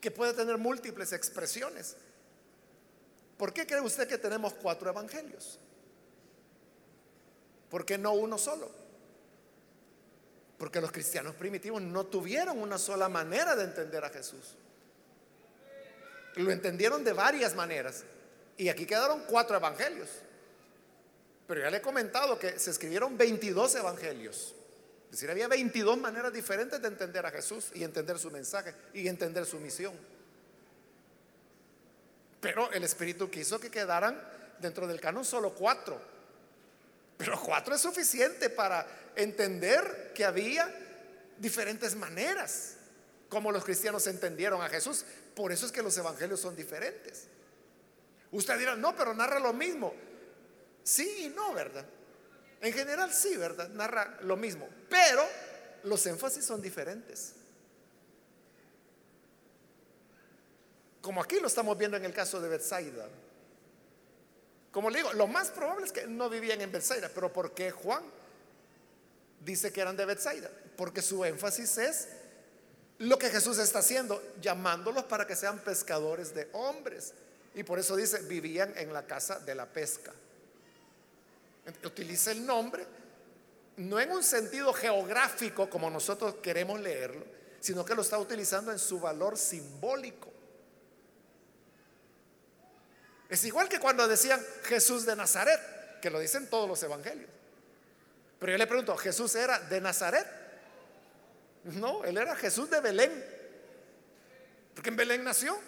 [SPEAKER 1] que puede tener múltiples expresiones. ¿Por qué cree usted que tenemos cuatro evangelios? ¿Por qué no uno solo? Porque los cristianos primitivos no tuvieron una sola manera de entender a Jesús. Lo entendieron de varias maneras. Y aquí quedaron cuatro evangelios. Pero ya le he comentado que se escribieron 22 evangelios. Es decir, había 22 maneras diferentes de entender a Jesús y entender su mensaje y entender su misión. Pero el Espíritu quiso que quedaran dentro del canon solo cuatro. Pero cuatro es suficiente para entender que había diferentes maneras como los cristianos entendieron a Jesús. Por eso es que los evangelios son diferentes. Usted dirá, no, pero narra lo mismo. Sí y no, ¿verdad? En general sí, ¿verdad? Narra lo mismo. Pero los énfasis son diferentes. Como aquí lo estamos viendo en el caso de Bethsaida. Como le digo, lo más probable es que no vivían en Bethsaida, pero ¿por qué Juan dice que eran de Bethsaida? Porque su énfasis es lo que Jesús está haciendo, llamándolos para que sean pescadores de hombres. Y por eso dice, vivían en la casa de la pesca. Utiliza el nombre, no en un sentido geográfico como nosotros queremos leerlo, sino que lo está utilizando en su valor simbólico. Es igual que cuando decían Jesús de Nazaret, que lo dicen todos los evangelios. Pero yo le pregunto, ¿Jesús era de Nazaret? No, él era Jesús de Belén. Porque en Belén nació.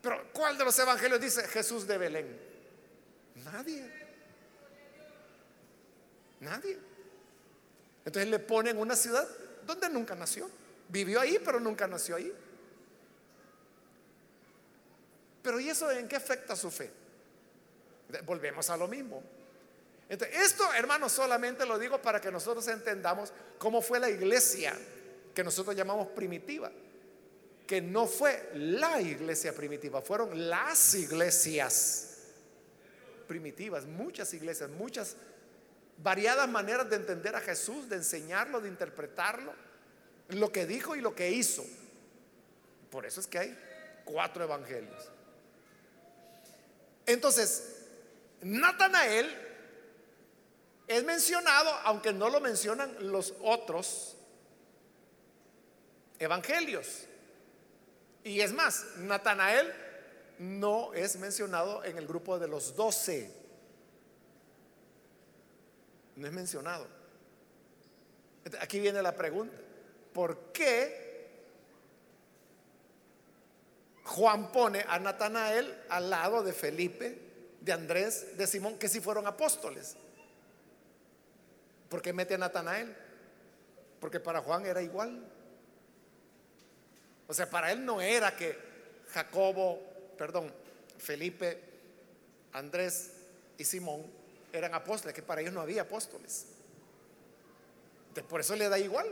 [SPEAKER 1] Pero ¿cuál de los evangelios dice Jesús de Belén? Nadie. Nadie. Entonces le ponen una ciudad donde nunca nació. Vivió ahí, pero nunca nació ahí. Pero ¿y eso en qué afecta su fe? Volvemos a lo mismo. Entonces, esto, hermanos, solamente lo digo para que nosotros entendamos cómo fue la iglesia que nosotros llamamos primitiva. Que no fue la iglesia primitiva, fueron las iglesias primitivas, muchas iglesias, muchas variadas maneras de entender a Jesús, de enseñarlo, de interpretarlo, lo que dijo y lo que hizo. Por eso es que hay cuatro evangelios. Entonces, Natanael es mencionado, aunque no lo mencionan los otros evangelios. Y es más, Natanael no es mencionado en el grupo de los doce. No es mencionado. Aquí viene la pregunta. ¿Por qué Juan pone a Natanael al lado de Felipe, de Andrés, de Simón, que sí fueron apóstoles. ¿Por qué mete a Natanael? Porque para Juan era igual. O sea, para él no era que Jacobo, perdón, Felipe, Andrés y Simón eran apóstoles, que para ellos no había apóstoles. Por eso le da igual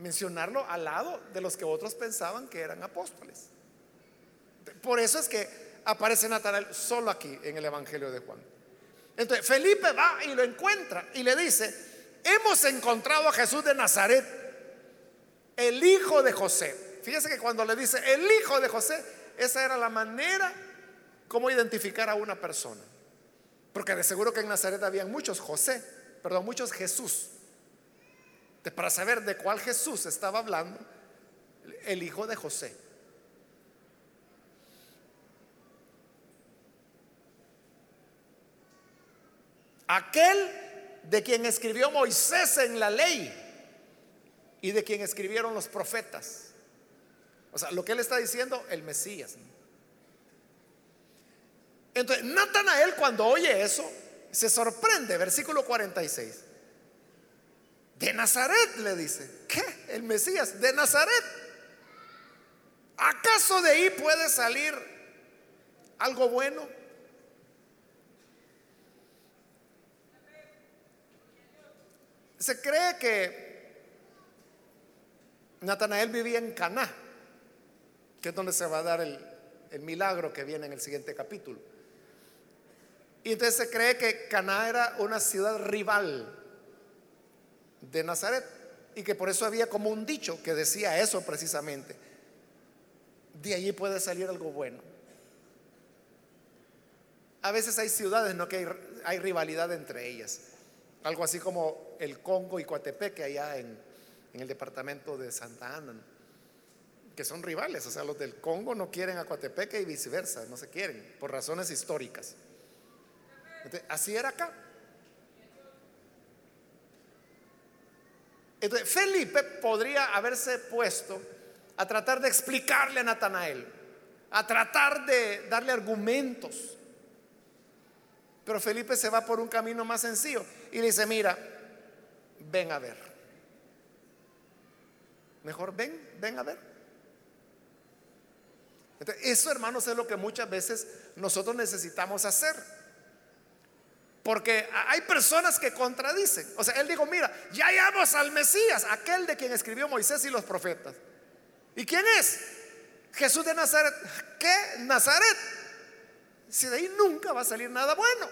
[SPEAKER 1] mencionarlo al lado de los que otros pensaban que eran apóstoles. Por eso es que aparece Natanael solo aquí en el Evangelio de Juan. Entonces Felipe va y lo encuentra y le dice, hemos encontrado a Jesús de Nazaret, el hijo de José. Fíjese que cuando le dice el hijo de José, esa era la manera como identificar a una persona. Porque de seguro que en Nazaret habían muchos José, perdón, muchos Jesús para saber de cuál Jesús estaba hablando, el hijo de José. Aquel de quien escribió Moisés en la ley y de quien escribieron los profetas. O sea, lo que él está diciendo, el Mesías. Entonces, Natanael cuando oye eso, se sorprende, versículo 46. De Nazaret, le dice. ¿Qué? El Mesías, de Nazaret. ¿Acaso de ahí puede salir algo bueno? Se cree que Natanael vivía en Caná, que es donde se va a dar el, milagro que viene en el siguiente capítulo. Y entonces se cree que Caná era una ciudad rival de Nazaret. Y que por eso había como un dicho que decía eso precisamente. De allí puede salir algo bueno. A veces hay ciudades, ¿no? Que hay, rivalidad entre ellas. Algo así como el Congo y Coatepeque allá en, en el departamento de Santa Ana, que son rivales. O sea, los del Congo no quieren a Coatepeque y viceversa, no se quieren, por razones históricas. así era acá. Entonces, Felipe podría haberse puesto a tratar de explicarle a Natanael, a tratar de darle argumentos. Pero Felipe se va por un camino más sencillo y le dice, mira, ven a ver. Mejor ven, ven a ver. Entonces, eso, hermanos, es lo que muchas veces nosotros necesitamos hacer. Porque hay personas que contradicen. O sea, él dijo, mira, ya hallamos al Mesías, aquel de quien escribió Moisés y los profetas. ¿Y quién es? Jesús de Nazaret. ¿Qué? Nazaret. Si de ahí nunca va a salir nada bueno.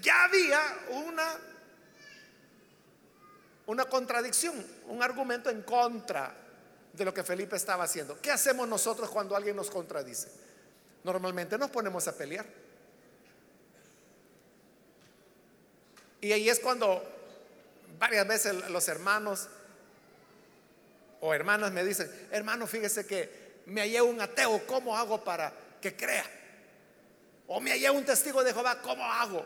[SPEAKER 1] Ya había una, una contradicción, un argumento en contra de lo que Felipe estaba haciendo. ¿Qué hacemos nosotros cuando alguien nos contradice? Normalmente nos ponemos a pelear. Y ahí es cuando varias veces los hermanos o hermanas me dicen, hermano, fíjese que me hallé un ateo, ¿cómo hago para que crea? O me hallé un testigo de Jehová, ¿cómo hago?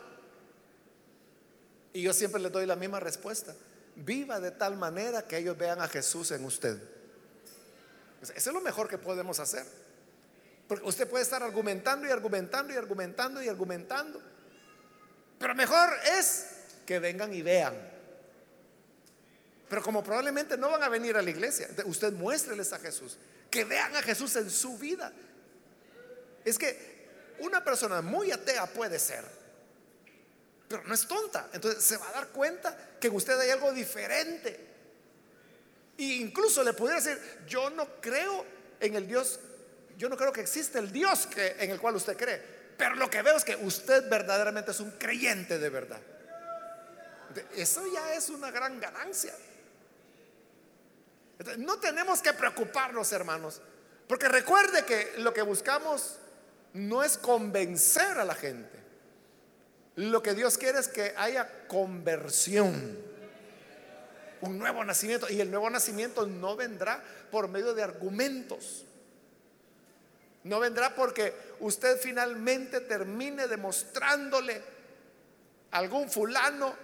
[SPEAKER 1] Y yo siempre les doy la misma respuesta. Viva de tal manera que ellos vean a Jesús en usted. Eso es lo mejor que podemos hacer. Porque usted puede estar argumentando y argumentando y argumentando y argumentando. Pero mejor es que vengan y vean. Pero como probablemente no van a venir a la iglesia, usted muéstreles a Jesús, que vean a Jesús en su vida. Es que una persona muy atea puede ser, pero no es tonta. Entonces se va a dar cuenta que en usted hay algo diferente. E incluso le pudiera decir, yo no creo en el Dios, yo no creo que existe el Dios que, en el cual usted cree, pero lo que veo es que usted verdaderamente es un creyente de verdad. Eso ya es una gran ganancia. no tenemos que preocuparnos, hermanos, porque recuerde que lo que buscamos no es convencer a la gente. Lo que Dios quiere es que haya conversión, un nuevo nacimiento. Y el nuevo nacimiento no vendrá por medio de argumentos. No vendrá porque usted finalmente termine demostrándole a algún fulano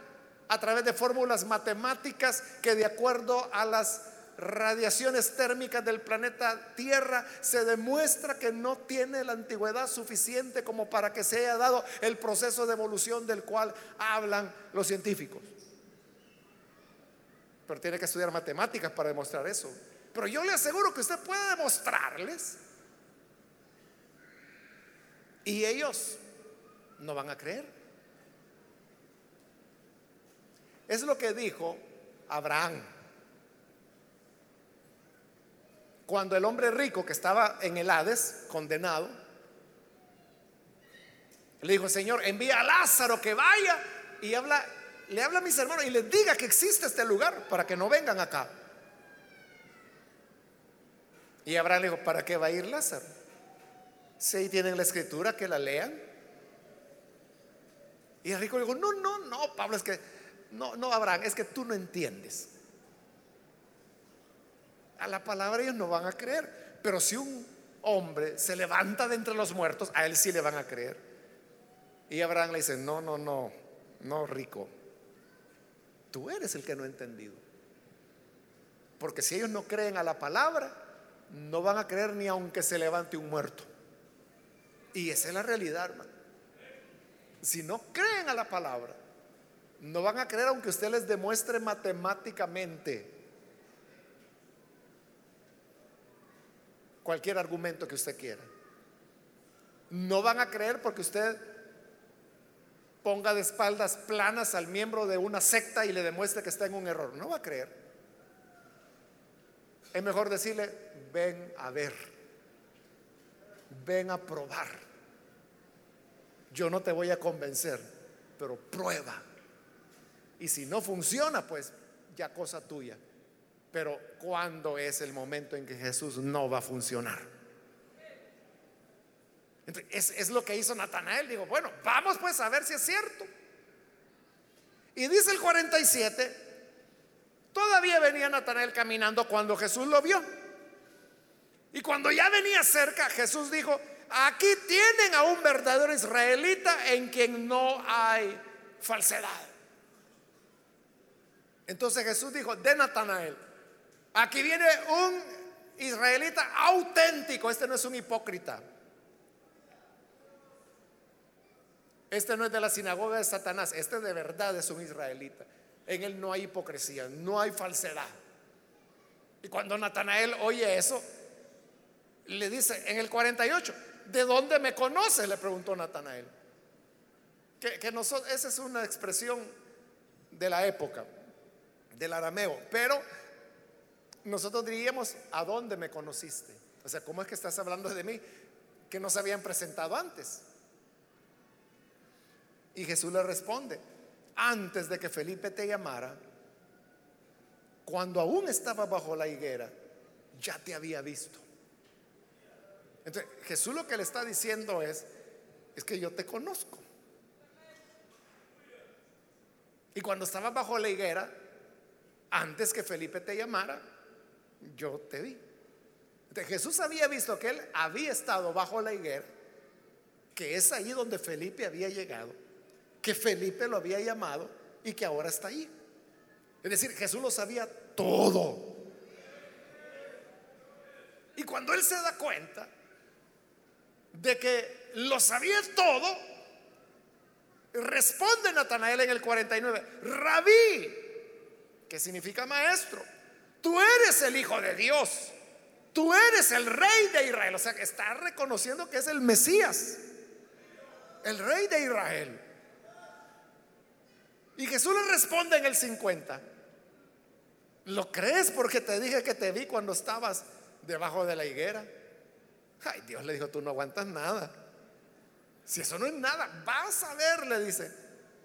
[SPEAKER 1] a través de fórmulas matemáticas que de acuerdo a las radiaciones térmicas del planeta Tierra, se demuestra que no tiene la antigüedad suficiente como para que se haya dado el proceso de evolución del cual hablan los científicos. Pero tiene que estudiar matemáticas para demostrar eso. Pero yo le aseguro que usted puede demostrarles y ellos no van a creer. Es lo que dijo Abraham. Cuando el hombre rico que estaba en el Hades, condenado, le dijo, Señor, envía a Lázaro que vaya y habla, le habla a mis hermanos y les diga que existe este lugar para que no vengan acá. Y Abraham le dijo, ¿para qué va a ir Lázaro? Si tienen la escritura, que la lean. Y el rico le dijo, no, no, no, Pablo, es que, no, no, Abraham, es que tú no entiendes. A la palabra ellos no van a creer, pero si un hombre se levanta de entre los muertos, a él sí le van a creer. Y Abraham le dice, no, no, no, no, rico, tú eres el que no ha entendido. Porque si ellos no creen a la palabra, no van a creer ni aunque se levante un muerto. Y esa es la realidad, hermano. Si no creen a la palabra, no van a creer aunque usted les demuestre matemáticamente cualquier argumento que usted quiera. No van a creer porque usted ponga de espaldas planas al miembro de una secta y le demuestre que está en un error. No va a creer. Es mejor decirle, ven a ver, ven a probar. Yo no te voy a convencer, pero prueba. Y si no funciona, pues ya cosa tuya. Pero ¿cuándo es el momento en que Jesús no va a funcionar? es, es, lo que hizo Natanael. Digo, bueno, vamos pues a ver si es cierto. Y dice el 47, todavía venía Natanael caminando cuando Jesús lo vio. Y cuando ya venía cerca, Jesús dijo, aquí tienen a un verdadero israelita en quien no hay falsedad. Entonces Jesús dijo, de Natanael, aquí viene un israelita auténtico, este no es un hipócrita. Este no es de la sinagoga de Satanás, este de verdad es un israelita. En él no hay hipocresía, no hay falsedad. Y cuando Natanael oye eso, le dice en el 48, ¿de dónde me conoce? Le preguntó Natanael. Que, esa es una expresión de la época, del arameo, pero nosotros diríamos, ¿a dónde me conociste? O sea, ¿cómo es que estás hablando de mí que no se habían presentado antes? Y Jesús le responde, antes de que Felipe te llamara, cuando aún estaba bajo la higuera, ya te había visto. Entonces, Jesús lo que le está diciendo es, es que yo te conozco. Y cuando estaba bajo la higuera, antes que Felipe te llamara, yo te vi. Jesús había visto que él había estado bajo la higuera, que es ahí donde Felipe había llegado que Felipe lo había llamado y que ahora está ahí. Es decir, Jesús lo sabía todo. Y cuando él se da cuenta de que lo sabía todo, responde Natanael en el 49, rabí, que significa maestro, tú eres el Hijo de Dios, tú eres el Rey de Israel, o sea que está reconociendo que es el Mesías, el Rey de Israel. Y Jesús le responde en el 50. ¿Lo crees porque te dije que te vi cuando estabas debajo de la higuera? Ay, Dios le dijo, tú no aguantas nada. Si eso no es nada, vas a ver, le dice,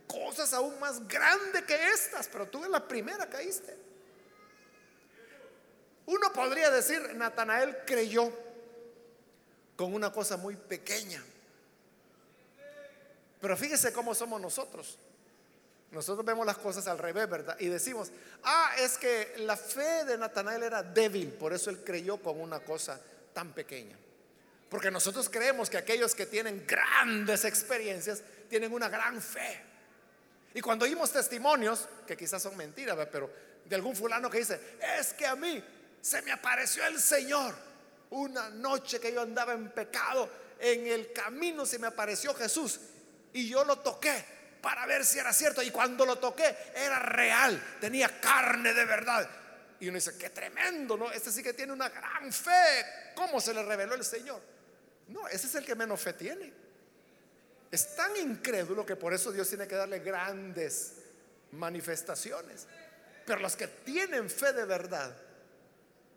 [SPEAKER 1] cosas aún más grandes que estas, pero tú en la primera caíste. Uno podría decir, Natanael creyó con una cosa muy pequeña. Pero fíjese cómo somos nosotros. Nosotros vemos las cosas al revés, ¿verdad? Y decimos, ah, es que la fe de Natanael era débil, por eso él creyó con una cosa tan pequeña. Porque nosotros creemos que aquellos que tienen grandes experiencias tienen una gran fe. Y cuando oímos testimonios, que quizás son mentiras, pero de algún fulano que dice, es que a mí se me apareció el Señor. Una noche que yo andaba en pecado, en el camino se me apareció Jesús y yo lo toqué para ver si era cierto. Y cuando lo toqué, era real, tenía carne de verdad. Y uno dice, qué tremendo, ¿no? Este sí que tiene una gran fe. ¿Cómo se le reveló el Señor? No, ese es el que menos fe tiene. Es tan incrédulo que por eso Dios tiene que darle grandes manifestaciones. Pero los que tienen fe de verdad,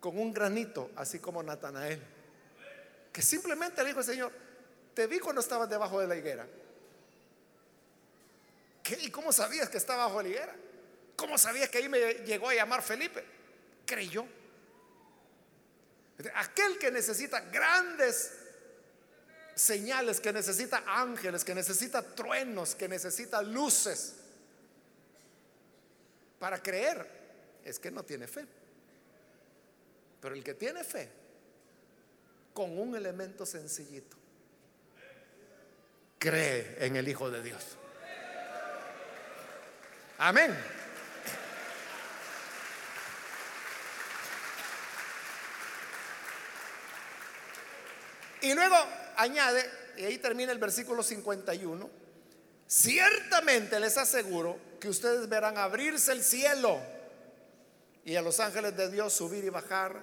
[SPEAKER 1] con un granito, así como Natanael, que simplemente le dijo al Señor, te vi cuando estabas debajo de la higuera. ¿Y cómo sabías que estaba bajo la higuera? ¿Cómo sabías que ahí me llegó a llamar Felipe? Creyó. Aquel que necesita grandes señales, que necesita ángeles, que necesita truenos, que necesita luces para creer, es que no tiene fe. Pero el que tiene fe, con un elemento sencillito, cree en el Hijo de Dios. Amén. Y luego añade, y ahí termina el versículo 51, ciertamente les aseguro que ustedes verán abrirse el cielo y a los ángeles de Dios subir y bajar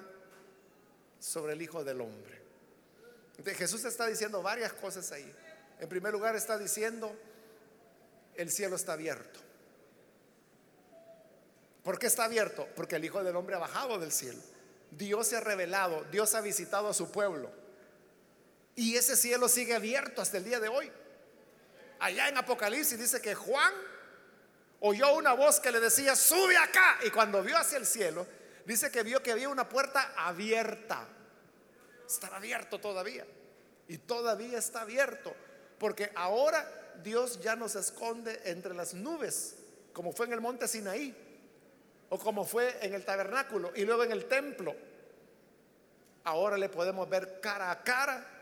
[SPEAKER 1] sobre el Hijo del Hombre. Entonces, Jesús está diciendo varias cosas ahí. En primer lugar está diciendo, el cielo está abierto. ¿Por qué está abierto? Porque el Hijo del Hombre ha bajado del cielo. Dios se ha revelado, Dios ha visitado a su pueblo. Y ese cielo sigue abierto hasta el día de hoy. Allá en Apocalipsis dice que Juan oyó una voz que le decía, sube acá. Y cuando vio hacia el cielo, dice que vio que había una puerta abierta. Estaba abierto todavía. Y todavía está abierto. Porque ahora Dios ya nos esconde entre las nubes, como fue en el monte Sinaí, o como fue en el tabernáculo y luego en el templo. Ahora le podemos ver cara a cara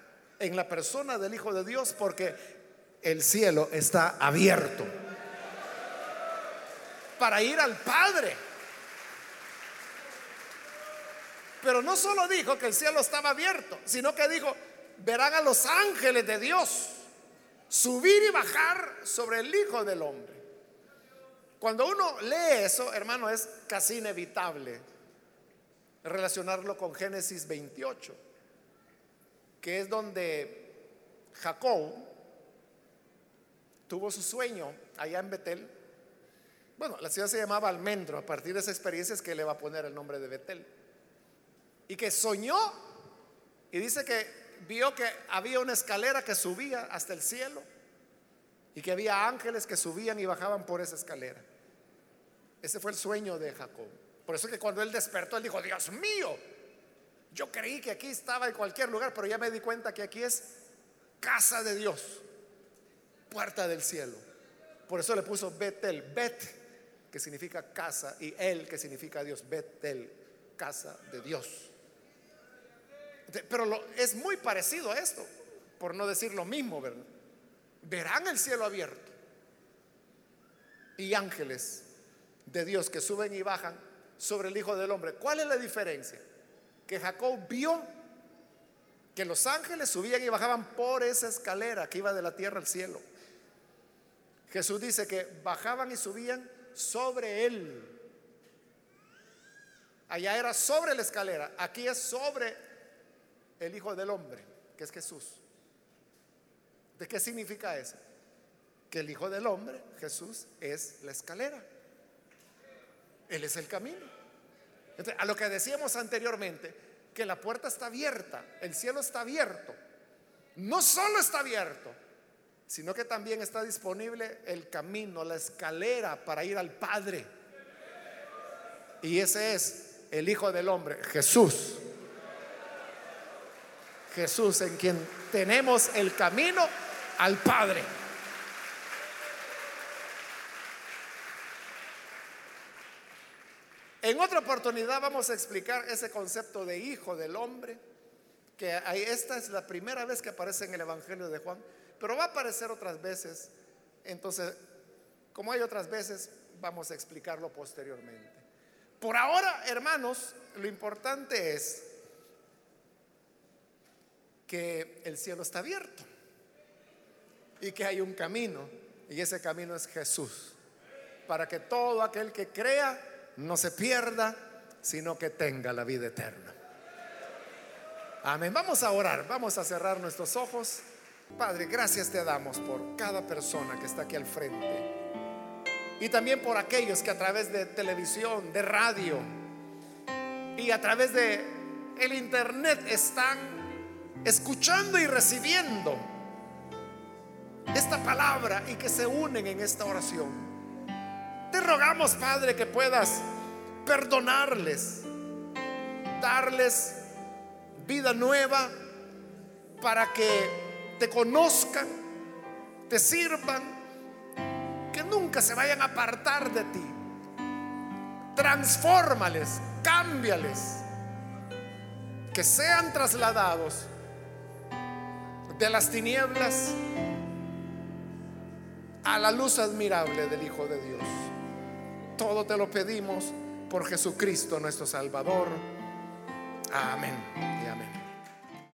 [SPEAKER 1] en la persona del Hijo de Dios porque el cielo está abierto para ir al Padre. Pero no solo dijo que el cielo estaba abierto, sino que dijo, verán a los ángeles de Dios subir y bajar sobre el Hijo del Hombre. Cuando uno lee eso, hermano, es casi inevitable relacionarlo con Génesis 28, que es donde Jacob tuvo su sueño allá en Betel bueno, la ciudad se llamaba Almendro, a partir de esa experiencia es que le va a poner el nombre de Betel. Y que soñó y dice que vio que había una escalera que subía hasta el cielo y que había ángeles que subían y bajaban por esa escalera. Ese fue el sueño de Jacob. Por eso que cuando él despertó, él dijo, Dios mío, yo creí que aquí estaba en cualquier lugar, pero ya me di cuenta que aquí es casa de Dios, puerta del cielo. Por eso le puso Betel, Bet que significa casa, y él, que signica Dios, Betel, casa de Dios. Pero es muy parecido a esto, por no decir lo mismo, ¿verdad? Verán el cielo abierto y ángeles de Dios que suben y bajan sobre el Hijo del Hombre. ¿Cuál es la diferencia? Que Jacob vio que los ángeles subían y bajaban por esa escalera que iba de la tierra al cielo. Jesús dice que bajaban y subían sobre él. Allá era sobre la escalera, aquí es sobre el Hijo del Hombre, que es Jesús. ¿De qué significa eso? Que el Hijo del Hombre, Jesús, es la escalera. Él es el camino. A lo que decíamos anteriormente, que la puerta está abierta, el cielo está abierto. No solo está abierto, sino que también está disponible el camino, la escalera para ir al Padre. Y ese es el Hijo del Hombre, Jesús. Jesús en quien tenemos el camino al Padre. En otra oportunidad vamos a explicar ese concepto de Hijo del Hombre, que esta es la primera vez que aparece en el Evangelio de Juan pero va a aparecer otras veces. Entonces, como hay otras veces, vamos a explicarlo posteriormente. Por ahora, hermanos, lo importante es que el cielo está abierto y que hay un camino y ese camino es Jesús para que todo aquel que crea no se pierda, sino que tenga la vida eterna. Amén. Vamos a orar, vamos a cerrar nuestros ojos. Padre, gracias te damos por cada persona que está aquí al frente. Y también por aquellos que a través de televisión, de radio y a través de el internet están escuchando y recibiendo esta palabra y que se unen en esta oración. Te rogamos, Padre, que puedas perdonarles, darles vida nueva para que te conozcan, te sirvan, que nunca se vayan a apartar de ti. Transfórmales, cámbiales, que sean trasladados de las tinieblas a la luz admirable del Hijo de Dios. Todo te lo pedimos por Jesucristo nuestro Salvador. Amén y amén.